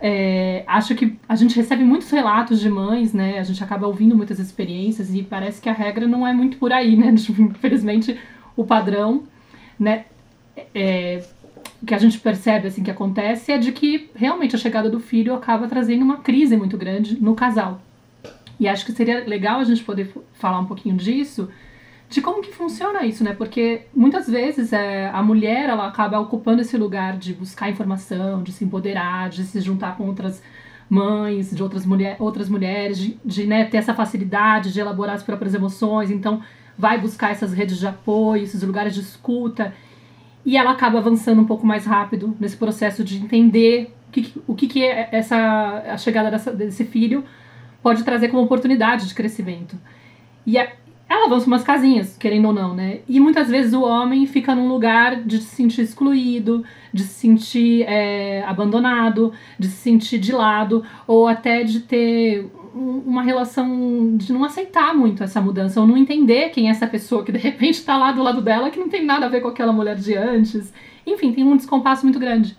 é, acho que a gente recebe muitos relatos de mães, né? A gente acaba ouvindo muitas experiências e parece que a regra não é muito por aí, né? Infelizmente, o padrão, né? É, que a gente percebe assim que acontece é de que realmente a chegada do filho acaba trazendo uma crise muito grande no casal. E acho que seria legal a gente poder falar um pouquinho disso, de como que funciona isso, né? Porque muitas vezes é, a mulher ela acaba ocupando esse lugar de buscar informação, de se empoderar, de se juntar com outras mães, de outras, mulher, outras mulheres, de, de né, ter essa facilidade de elaborar as próprias emoções, então vai buscar essas redes de apoio, esses lugares de escuta, e ela acaba avançando um pouco mais rápido nesse processo de entender o que, o que, que é essa a chegada dessa, desse filho pode trazer como oportunidade de crescimento. E a, ela avança umas casinhas, querendo ou não, né? E muitas vezes o homem fica num lugar de se sentir excluído, de se sentir é, abandonado, de se sentir de lado, ou até de ter uma relação de não aceitar muito essa mudança, ou não entender quem é essa pessoa que de repente está lá do lado dela, que não tem nada a ver com aquela mulher de antes. Enfim, tem um descompasso muito grande.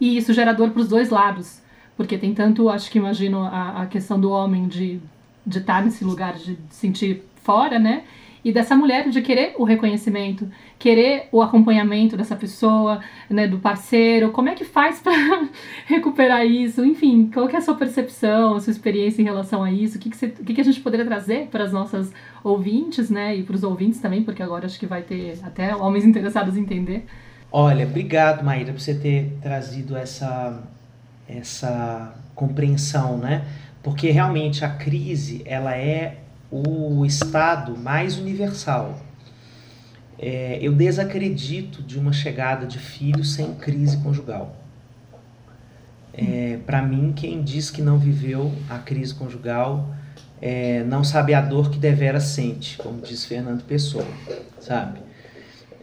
E isso gera dor para os dois lados. Porque tem tanto, acho que imagino, a, a questão do homem de de estar nesse lugar de sentir fora, né? E dessa mulher de querer o reconhecimento, querer o acompanhamento dessa pessoa, né, do parceiro. Como é que faz para recuperar isso? Enfim, qual que é a sua percepção, a sua experiência em relação a isso? O que, que, você, o que, que a gente poderia trazer para as nossas ouvintes, né? E para os ouvintes também, porque agora acho que vai ter até homens interessados em entender. Olha, obrigado, Maíra, por você ter trazido essa, essa compreensão, né? Porque realmente a crise, ela é o estado mais universal. É, eu desacredito de uma chegada de filho sem crise conjugal. É, Para mim, quem diz que não viveu a crise conjugal é, não sabe a dor que devera sente, como diz Fernando Pessoa, sabe?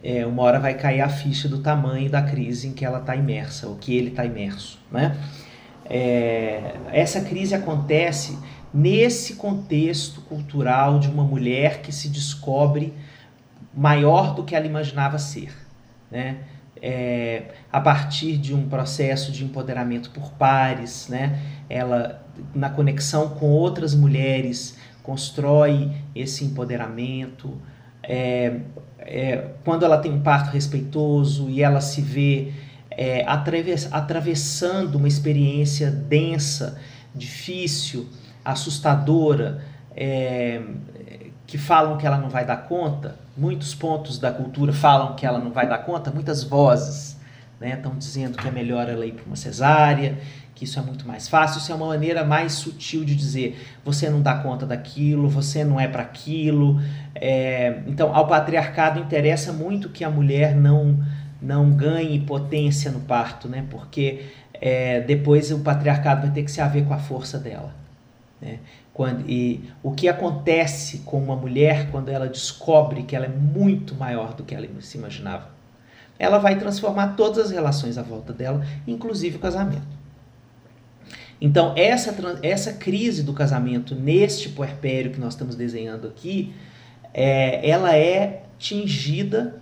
É, uma hora vai cair a ficha do tamanho da crise em que ela está imersa, ou que ele está imerso, né? É, essa crise acontece nesse contexto cultural de uma mulher que se descobre maior do que ela imaginava ser, né? É, a partir de um processo de empoderamento por pares, né? Ela na conexão com outras mulheres, constrói esse empoderamento. É, é, quando ela tem um parto respeitoso e ela se vê é, atravessando uma experiência densa, difícil, assustadora, é, que falam que ela não vai dar conta, muitos pontos da cultura falam que ela não vai dar conta, muitas vozes estão né, dizendo que é melhor ela ir para uma cesárea, que isso é muito mais fácil, isso é uma maneira mais sutil de dizer você não dá conta daquilo, você não é para aquilo. É, então, ao patriarcado interessa muito que a mulher não não ganhe potência no parto, né? Porque é, depois o patriarcado vai ter que se haver com a força dela. Né? Quando, e o que acontece com uma mulher quando ela descobre que ela é muito maior do que ela se imaginava? Ela vai transformar todas as relações à volta dela, inclusive o casamento. Então, essa, essa crise do casamento neste puerpério que nós estamos desenhando aqui, é, ela é tingida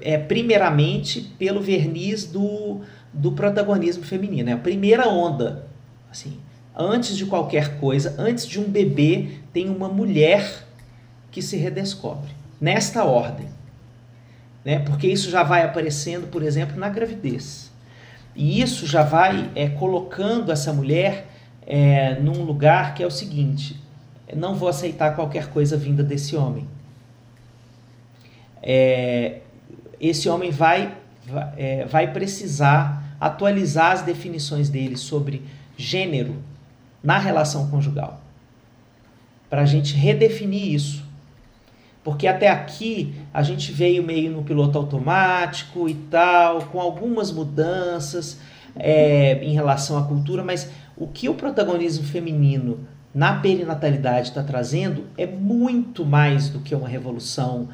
é, primeiramente pelo verniz do, do protagonismo feminino. É a primeira onda. Assim, antes de qualquer coisa, antes de um bebê, tem uma mulher que se redescobre. Nesta ordem. Né? Porque isso já vai aparecendo, por exemplo, na gravidez. E isso já vai é, colocando essa mulher é, num lugar que é o seguinte: não vou aceitar qualquer coisa vinda desse homem. É, esse homem vai, vai, é, vai precisar atualizar as definições dele sobre gênero na relação conjugal. Para a gente redefinir isso. Porque até aqui a gente veio meio no piloto automático e tal, com algumas mudanças é, em relação à cultura, mas o que o protagonismo feminino na perinatalidade está trazendo é muito mais do que uma revolução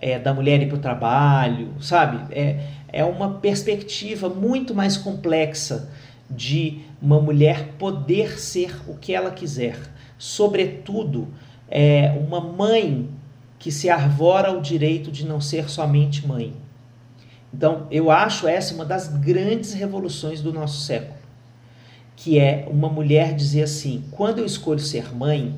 é, da mulher ir para o trabalho, sabe? É, é uma perspectiva muito mais complexa de uma mulher poder ser o que ela quiser. Sobretudo, é uma mãe que se arvora o direito de não ser somente mãe. Então, eu acho essa uma das grandes revoluções do nosso século, que é uma mulher dizer assim: quando eu escolho ser mãe,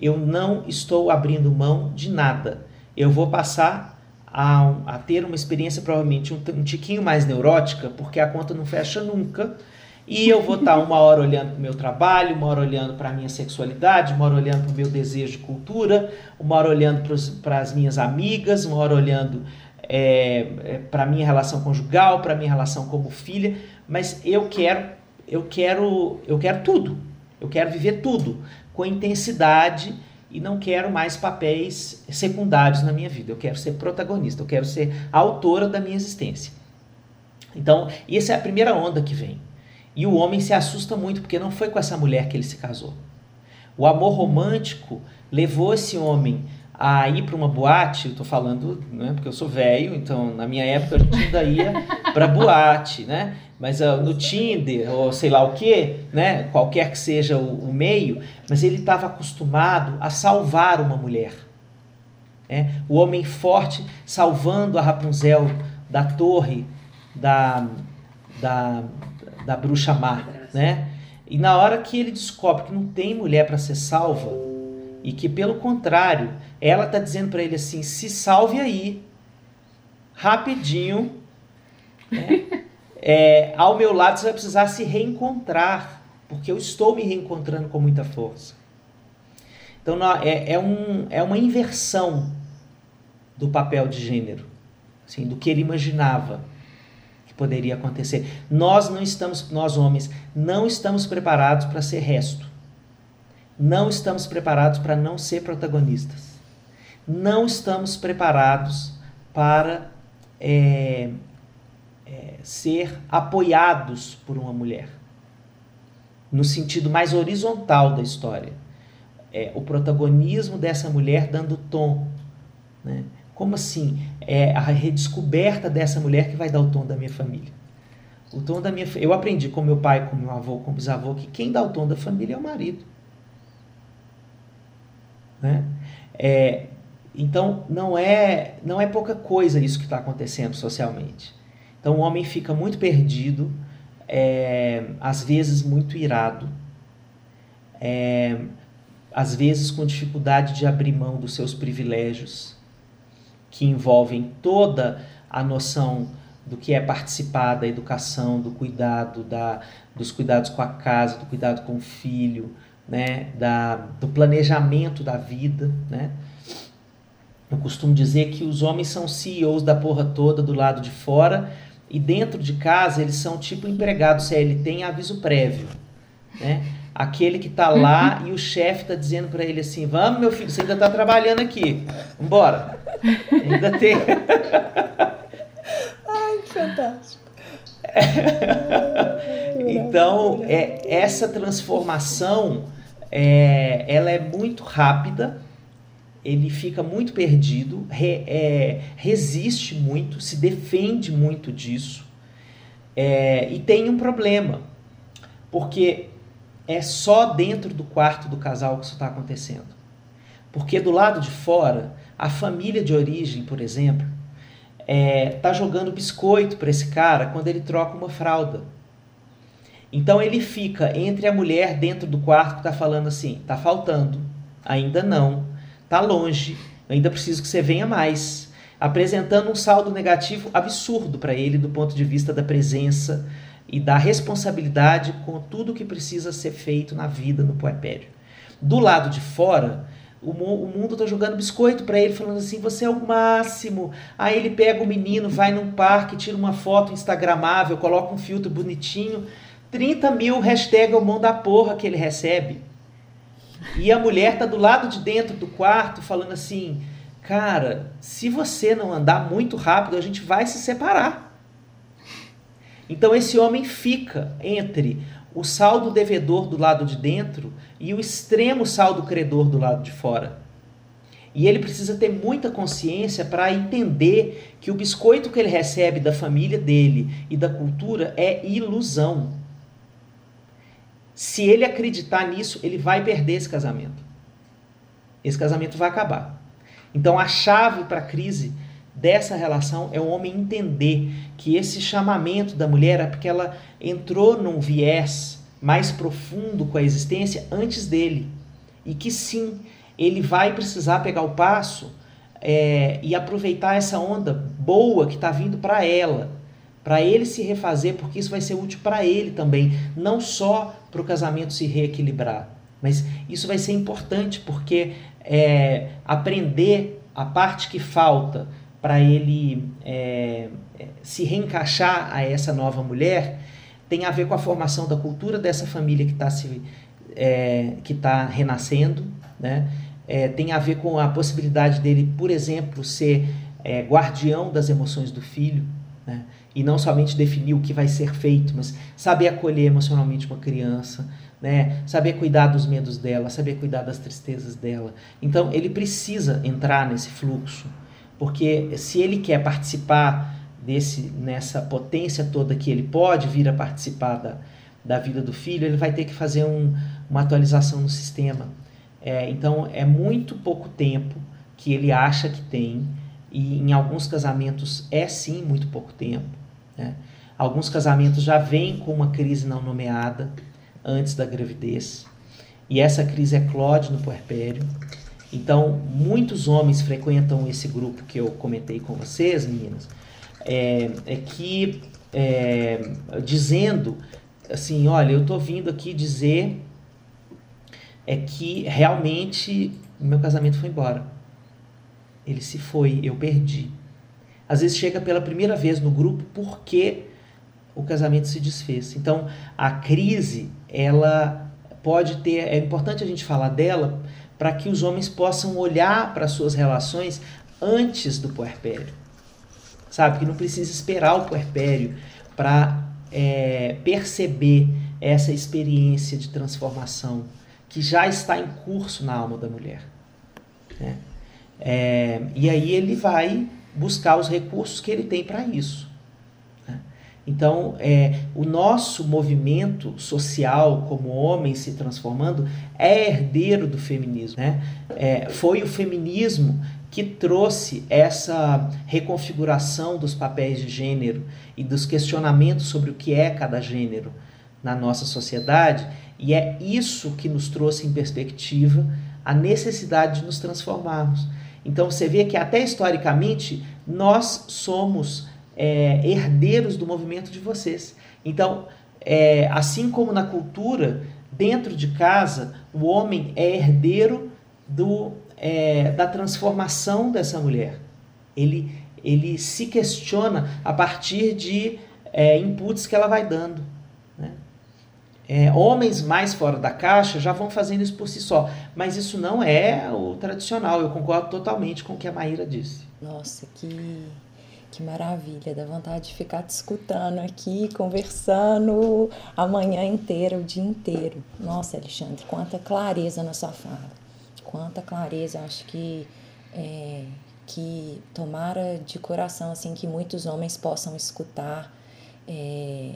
eu não estou abrindo mão de nada eu vou passar a, a ter uma experiência provavelmente um, um tiquinho mais neurótica, porque a conta não fecha nunca. E eu vou estar uma hora olhando para o meu trabalho, uma hora olhando para a minha sexualidade, uma hora olhando para o meu desejo de cultura, uma hora olhando para as minhas amigas, uma hora olhando é, é para a minha relação conjugal, para a minha relação como filha. Mas eu quero, eu quero, eu quero tudo. Eu quero viver tudo com intensidade e não quero mais papéis secundários na minha vida. Eu quero ser protagonista, eu quero ser autora da minha existência. Então, essa é a primeira onda que vem. E o homem se assusta muito porque não foi com essa mulher que ele se casou. O amor romântico levou esse homem a ir para uma boate, eu tô falando, né, porque eu sou velho, então na minha época a gente ainda ia para boate, né? Mas uh, no Tinder, ou sei lá o que, né? Qualquer que seja o, o meio, mas ele estava acostumado a salvar uma mulher. Né? O homem forte salvando a Rapunzel da torre da, da, da bruxa má, né? E na hora que ele descobre que não tem mulher para ser salva, e que pelo contrário, ela está dizendo para ele assim: se salve aí, rapidinho. Né? É, ao meu lado você vai precisar se reencontrar, porque eu estou me reencontrando com muita força. Então é, é, um, é uma inversão do papel de gênero, assim, do que ele imaginava que poderia acontecer. Nós não estamos, nós homens, não estamos preparados para ser resto. Não estamos preparados para não ser protagonistas não estamos preparados para é, é, ser apoiados por uma mulher, no sentido mais horizontal da história. É, o protagonismo dessa mulher dando tom. Né? Como assim? É a redescoberta dessa mulher que vai dar o tom da minha família. O tom da minha Eu aprendi com meu pai, com meu avô, com bisavô, que quem dá o tom da família é o marido. Né? É, então não é não é pouca coisa isso que está acontecendo socialmente. Então o homem fica muito perdido, é, às vezes muito irado, é, às vezes com dificuldade de abrir mão dos seus privilégios, que envolvem toda a noção do que é participar da educação, do cuidado, da, dos cuidados com a casa, do cuidado com o filho, né, da, do planejamento da vida, né? Eu costumo dizer que os homens são CEOs da porra toda do lado de fora e dentro de casa eles são tipo empregados CLT em aviso prévio, né? Aquele que tá lá e o chefe tá dizendo para ele assim: "Vamos, meu filho, você ainda tá trabalhando aqui. Vambora". Ainda tem Ai, que fantástico. então, é, essa transformação é, ela é muito rápida, ele fica muito perdido, re, é, resiste muito, se defende muito disso. É, e tem um problema, porque é só dentro do quarto do casal que isso está acontecendo. Porque do lado de fora, a família de origem, por exemplo, é, tá jogando biscoito para esse cara quando ele troca uma fralda. Então ele fica entre a mulher dentro do quarto que está falando assim: tá faltando, ainda não, tá longe, ainda preciso que você venha mais, apresentando um saldo negativo absurdo para ele do ponto de vista da presença e da responsabilidade com tudo que precisa ser feito na vida no puerpério. Do lado de fora, o, o mundo tá jogando biscoito para ele, falando assim: você é o máximo. Aí ele pega o menino, vai num parque, tira uma foto instagramável, coloca um filtro bonitinho. 30 mil hashtag o mão da porra que ele recebe. E a mulher tá do lado de dentro do quarto falando assim: cara, se você não andar muito rápido, a gente vai se separar. Então esse homem fica entre o saldo devedor do lado de dentro e o extremo saldo credor do lado de fora. E ele precisa ter muita consciência para entender que o biscoito que ele recebe da família dele e da cultura é ilusão. Se ele acreditar nisso, ele vai perder esse casamento. Esse casamento vai acabar. Então a chave para a crise dessa relação é o homem entender que esse chamamento da mulher é porque ela entrou num viés mais profundo com a existência antes dele. E que sim, ele vai precisar pegar o passo é, e aproveitar essa onda boa que está vindo para ela, para ele se refazer, porque isso vai ser útil para ele também, não só para o casamento se reequilibrar, mas isso vai ser importante porque é, aprender a parte que falta para ele é, se reencaixar a essa nova mulher tem a ver com a formação da cultura dessa família que está se é, que está renascendo, né? É, tem a ver com a possibilidade dele, por exemplo, ser é, guardião das emoções do filho, né? e não somente definir o que vai ser feito, mas saber acolher emocionalmente uma criança, né? saber cuidar dos medos dela, saber cuidar das tristezas dela. Então ele precisa entrar nesse fluxo porque se ele quer participar desse nessa potência toda que ele pode vir a participar da, da vida do filho, ele vai ter que fazer um, uma atualização no sistema. É, então é muito pouco tempo que ele acha que tem, e em alguns casamentos é sim muito pouco tempo. Né? Alguns casamentos já vêm com uma crise não nomeada antes da gravidez, e essa crise eclode no puerpério. Então, muitos homens frequentam esse grupo que eu comentei com vocês, meninas, é, é que é, dizendo assim, olha, eu estou vindo aqui dizer é que realmente meu casamento foi embora. Ele se foi, eu perdi. Às vezes chega pela primeira vez no grupo porque o casamento se desfez. Então, a crise, ela pode ter, é importante a gente falar dela para que os homens possam olhar para suas relações antes do puerpério. Sabe? Que não precisa esperar o puerpério para é, perceber essa experiência de transformação que já está em curso na alma da mulher. Né? É, e aí ele vai buscar os recursos que ele tem para isso. Então, é, o nosso movimento social como homem se transformando é herdeiro do feminismo. Né? É, foi o feminismo que trouxe essa reconfiguração dos papéis de gênero e dos questionamentos sobre o que é cada gênero na nossa sociedade, e é isso que nos trouxe em perspectiva a necessidade de nos transformarmos. Então você vê que até historicamente nós somos é, herdeiros do movimento de vocês. Então, é, assim como na cultura, dentro de casa, o homem é herdeiro do, é, da transformação dessa mulher. Ele, ele se questiona a partir de é, inputs que ela vai dando. Né? É, homens mais fora da caixa já vão fazendo isso por si só, mas isso não é o tradicional. Eu concordo totalmente com o que a Maíra disse. Nossa, que que maravilha, dá vontade de ficar te escutando aqui, conversando a manhã inteira, o dia inteiro. Nossa, Alexandre, quanta clareza na sua fala, quanta clareza. Acho que é, que tomara de coração assim que muitos homens possam escutar é,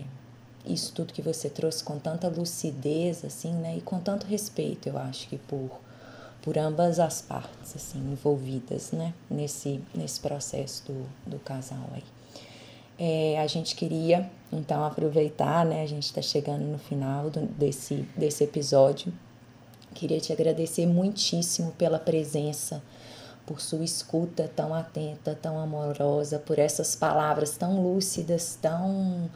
isso tudo que você trouxe com tanta lucidez assim, né, e com tanto respeito, eu acho que por por ambas as partes assim envolvidas né nesse nesse processo do, do casal aí. É, a gente queria então aproveitar né a gente está chegando no final do, desse desse episódio. Queria te agradecer muitíssimo pela presença por sua escuta tão atenta tão amorosa por essas palavras tão lúcidas tão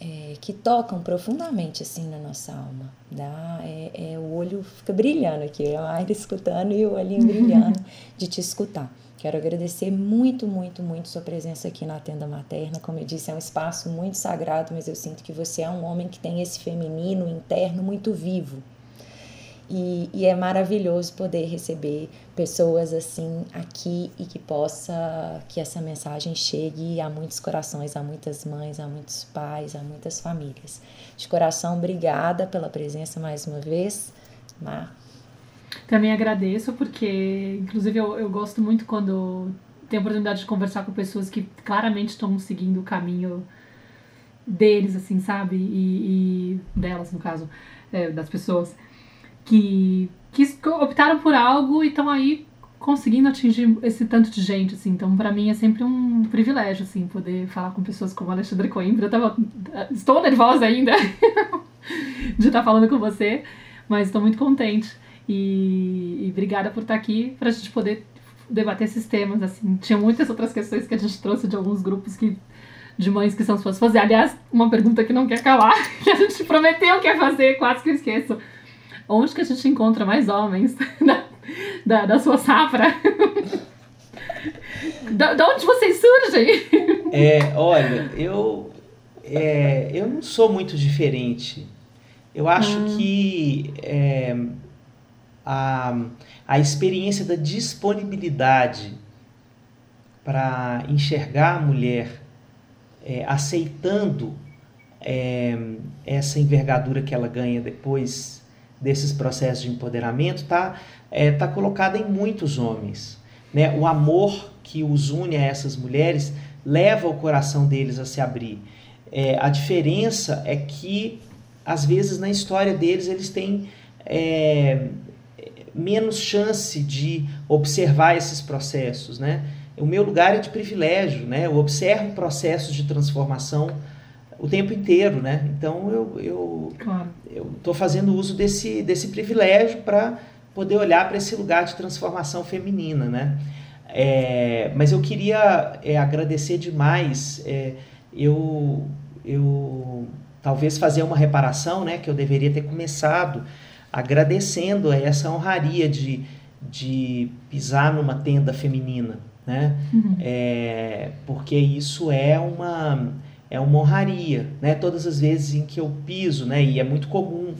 é, que tocam profundamente assim na nossa alma. Dá, é, é, o olho fica brilhando aqui, a Aira escutando e o olhinho brilhando de te escutar. Quero agradecer muito, muito, muito sua presença aqui na tenda materna. Como eu disse, é um espaço muito sagrado, mas eu sinto que você é um homem que tem esse feminino interno muito vivo. E, e, é maravilhoso poder receber pessoas assim aqui e que possa que essa mensagem chegue a muitos corações, a muitas mães, a muitos pais, a muitas famílias. De coração, obrigada pela presença mais uma vez, Mar. Também agradeço porque, inclusive, eu, eu gosto muito quando tenho a oportunidade de conversar com pessoas que claramente estão seguindo o caminho deles, assim, sabe? E, e delas, no caso, é, das pessoas que, que optaram por algo e estão aí conseguindo atingir esse tanto de gente, assim. Então, para mim é sempre um privilégio, assim, poder falar com pessoas como Alexandre Coimbra. Eu tava, estou nervosa ainda de estar falando com você, mas estou muito contente. E, e obrigada por estar aqui para a gente poder debater esses temas, assim. Tinha muitas outras questões que a gente trouxe de alguns grupos que de mães que são suas fazer. Aliás, uma pergunta que não quer calar, que a gente prometeu que ia fazer, quase que eu esqueço. Onde que a gente encontra mais homens da, da, da sua safra? da, da onde vocês surgem? É, olha, eu, é, eu não sou muito diferente. Eu acho hum. que é, a, a experiência da disponibilidade para enxergar a mulher é, aceitando é, essa envergadura que ela ganha depois desses processos de empoderamento está é, tá colocada em muitos homens. Né? O amor que os une a essas mulheres leva o coração deles a se abrir. É, a diferença é que, às vezes, na história deles, eles têm é, menos chance de observar esses processos. Né? O meu lugar é de privilégio, né? eu observo processos de transformação o tempo inteiro, né? Então eu eu claro. eu estou fazendo uso desse desse privilégio para poder olhar para esse lugar de transformação feminina, né? É, mas eu queria é, agradecer demais. É, eu eu talvez fazer uma reparação, né? Que eu deveria ter começado agradecendo a essa honraria de de pisar numa tenda feminina, né? Uhum. É, porque isso é uma é uma honraria, né? Todas as vezes em que eu piso, né? E é muito comum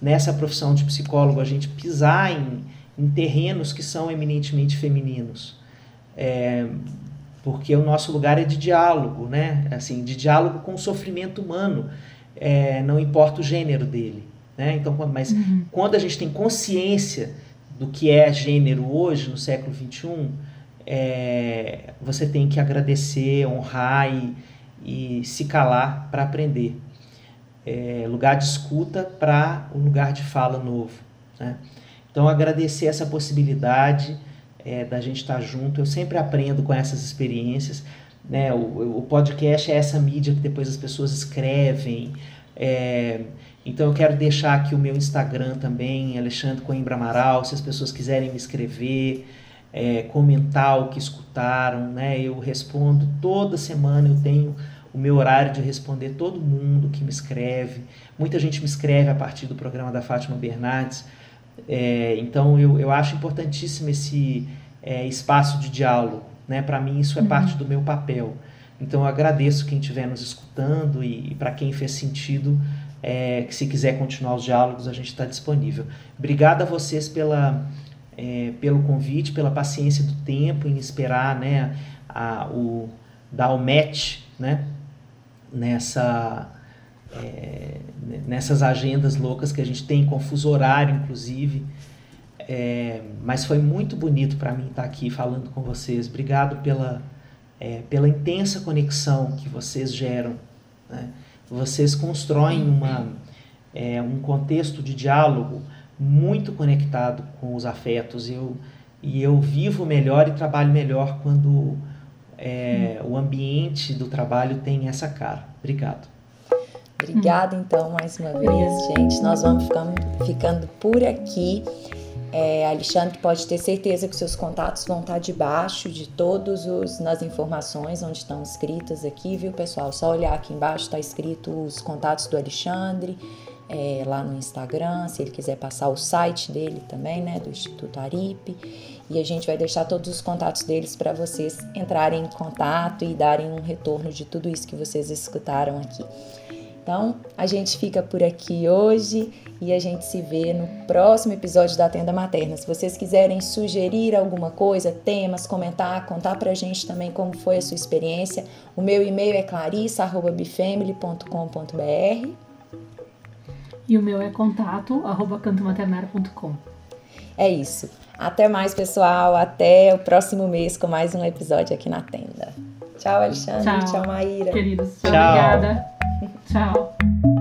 nessa profissão de psicólogo a gente pisar em, em terrenos que são eminentemente femininos, é, porque o nosso lugar é de diálogo, né? Assim, de diálogo com o sofrimento humano, é, não importa o gênero dele, né? Então, mas uhum. quando a gente tem consciência do que é gênero hoje no século 21, é, você tem que agradecer, honrar e e se calar para aprender. É, lugar de escuta para um lugar de fala novo. Né? Então, agradecer essa possibilidade é, da gente estar tá junto. Eu sempre aprendo com essas experiências. Né? O, o podcast é essa mídia que depois as pessoas escrevem. É, Então eu quero deixar aqui o meu Instagram também, Alexandre Coimbra Amaral, se as pessoas quiserem me escrever, é, comentar o que escutaram, né? Eu respondo toda semana, eu tenho o meu horário de responder todo mundo que me escreve. Muita gente me escreve a partir do programa da Fátima Bernardes. É, então eu, eu acho importantíssimo esse é, espaço de diálogo. Né? Para mim, isso é uhum. parte do meu papel. Então eu agradeço quem estiver nos escutando e, e para quem fez sentido, é, que se quiser continuar os diálogos, a gente está disponível. Obrigado a vocês pela, é, pelo convite, pela paciência do tempo em esperar né, a, o, dar o match né, nessa, é, nessas agendas loucas que a gente tem, confuso horário, inclusive. É, mas foi muito bonito para mim estar aqui falando com vocês. Obrigado pela, é, pela intensa conexão que vocês geram. Né? Vocês constroem uma, é, um contexto de diálogo muito conectado com os afetos. Eu, e eu vivo melhor e trabalho melhor quando é, o ambiente do trabalho tem essa cara. Obrigado. Obrigada, então, mais uma vez, gente. Nós vamos ficando, ficando por aqui. É, Alexandre pode ter certeza que seus contatos vão estar debaixo de todos os nas informações onde estão escritas aqui, viu, pessoal? Só olhar aqui embaixo está escrito os contatos do Alexandre é, lá no Instagram, se ele quiser passar o site dele também, né, do Instituto Aripe. E a gente vai deixar todos os contatos deles para vocês entrarem em contato e darem um retorno de tudo isso que vocês escutaram aqui. Então, a gente fica por aqui hoje e a gente se vê no próximo episódio da Tenda Materna. Se vocês quiserem sugerir alguma coisa, temas, comentar, contar pra gente também como foi a sua experiência, o meu e-mail é clarissa@bifamily.com.br. E o meu é contato arroba cantomaternário.com. É isso. Até mais, pessoal. Até o próximo mês com mais um episódio aqui na tenda. Tchau, Alexandre. Tchau, Tchau Maíra. Queridos. Tchau. Obrigada. Ciao.